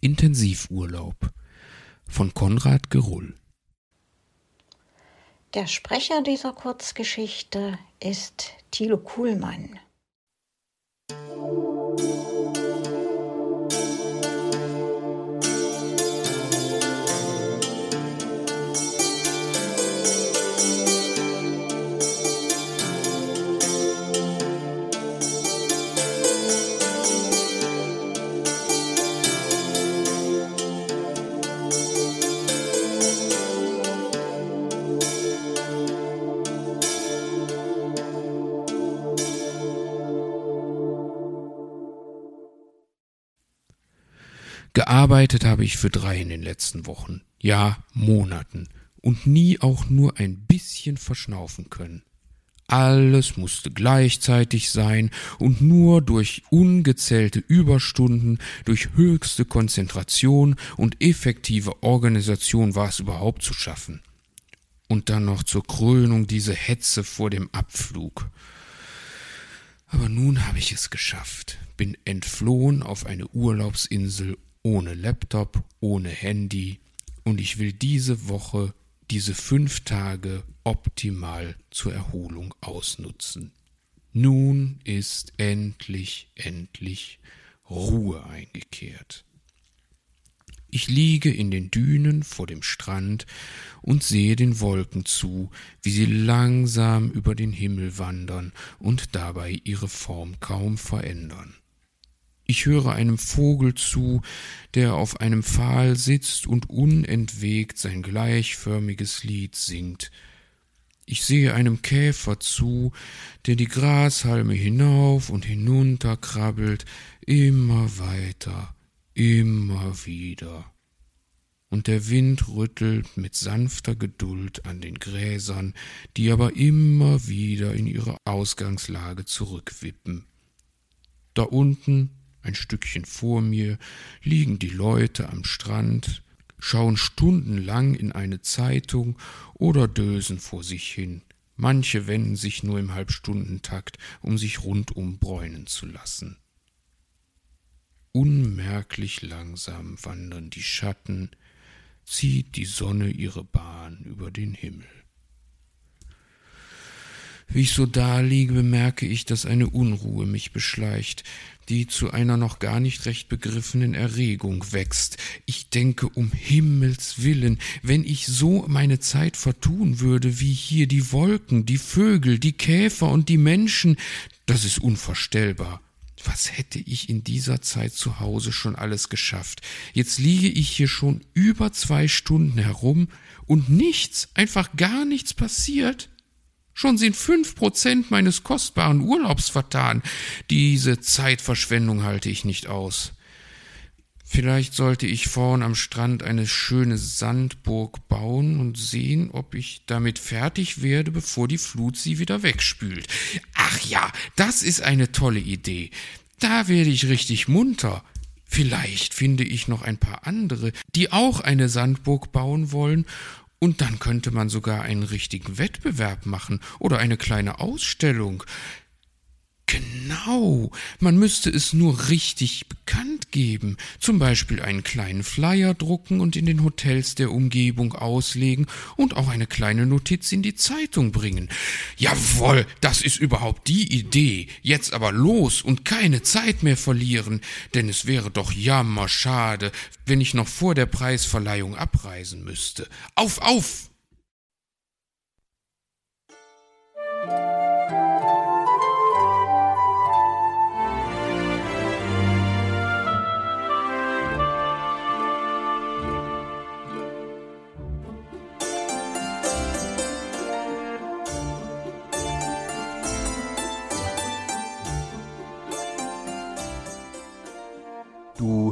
Intensivurlaub von Konrad Gerull. Der Sprecher dieser Kurzgeschichte ist Thilo Kuhlmann. Gearbeitet habe ich für drei in den letzten Wochen, ja Monaten, und nie auch nur ein bisschen verschnaufen können. Alles musste gleichzeitig sein und nur durch ungezählte Überstunden, durch höchste Konzentration und effektive Organisation war es überhaupt zu schaffen. Und dann noch zur Krönung diese Hetze vor dem Abflug. Aber nun habe ich es geschafft, bin entflohen auf eine Urlaubsinsel ohne Laptop, ohne Handy und ich will diese Woche, diese fünf Tage optimal zur Erholung ausnutzen. Nun ist endlich, endlich Ruhe eingekehrt. Ich liege in den Dünen vor dem Strand und sehe den Wolken zu, wie sie langsam über den Himmel wandern und dabei ihre Form kaum verändern. Ich höre einem Vogel zu, der auf einem Pfahl sitzt und unentwegt sein gleichförmiges Lied singt. Ich sehe einem Käfer zu, der die Grashalme hinauf und hinunter krabbelt, immer weiter, immer wieder. Und der Wind rüttelt mit sanfter Geduld an den Gräsern, die aber immer wieder in ihre Ausgangslage zurückwippen. Da unten ein Stückchen vor mir liegen die Leute am Strand, schauen stundenlang in eine Zeitung oder dösen vor sich hin. Manche wenden sich nur im Halbstundentakt, um sich rundum bräunen zu lassen. Unmerklich langsam wandern die Schatten, zieht die Sonne ihre Bahn über den Himmel. Wie ich so daliege, bemerke ich, dass eine Unruhe mich beschleicht, die zu einer noch gar nicht recht begriffenen Erregung wächst. Ich denke, um Himmels willen, wenn ich so meine Zeit vertun würde, wie hier die Wolken, die Vögel, die Käfer und die Menschen, das ist unvorstellbar. Was hätte ich in dieser Zeit zu Hause schon alles geschafft? Jetzt liege ich hier schon über zwei Stunden herum und nichts, einfach gar nichts passiert. Schon sind fünf Prozent meines kostbaren Urlaubs vertan. Diese Zeitverschwendung halte ich nicht aus. Vielleicht sollte ich vorn am Strand eine schöne Sandburg bauen und sehen, ob ich damit fertig werde, bevor die Flut sie wieder wegspült. Ach ja, das ist eine tolle Idee. Da werde ich richtig munter. Vielleicht finde ich noch ein paar andere, die auch eine Sandburg bauen wollen und dann könnte man sogar einen richtigen Wettbewerb machen oder eine kleine Ausstellung. Genau, man müsste es nur richtig bekannt geben, zum Beispiel einen kleinen Flyer drucken und in den Hotels der Umgebung auslegen und auch eine kleine Notiz in die Zeitung bringen. Jawohl, das ist überhaupt die Idee. Jetzt aber los und keine Zeit mehr verlieren, denn es wäre doch jammerschade, wenn ich noch vor der Preisverleihung abreisen müsste. Auf, auf!